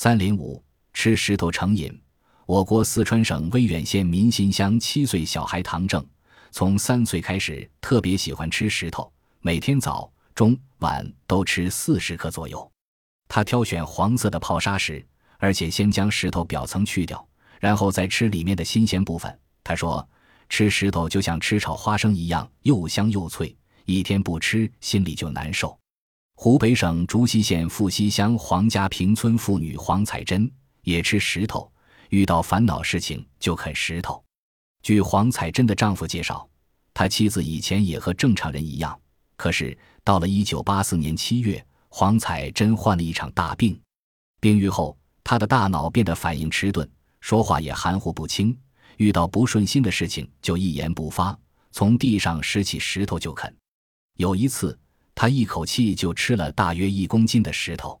三零五吃石头成瘾。我国四川省威远县民心乡七岁小孩唐正，从三岁开始特别喜欢吃石头，每天早、中、晚都吃四十克左右。他挑选黄色的泡沙石，而且先将石头表层去掉，然后再吃里面的新鲜部分。他说：“吃石头就像吃炒花生一样，又香又脆。一天不吃，心里就难受。”湖北省竹溪县富溪乡黄家坪村妇女黄彩珍也吃石头。遇到烦恼事情就啃石头。据黄彩珍的丈夫介绍，他妻子以前也和正常人一样，可是到了一九八四年七月，黄彩珍患了一场大病。病愈后，她的大脑变得反应迟钝，说话也含糊不清，遇到不顺心的事情就一言不发，从地上拾起石头就啃。有一次，他一口气就吃了大约一公斤的石头。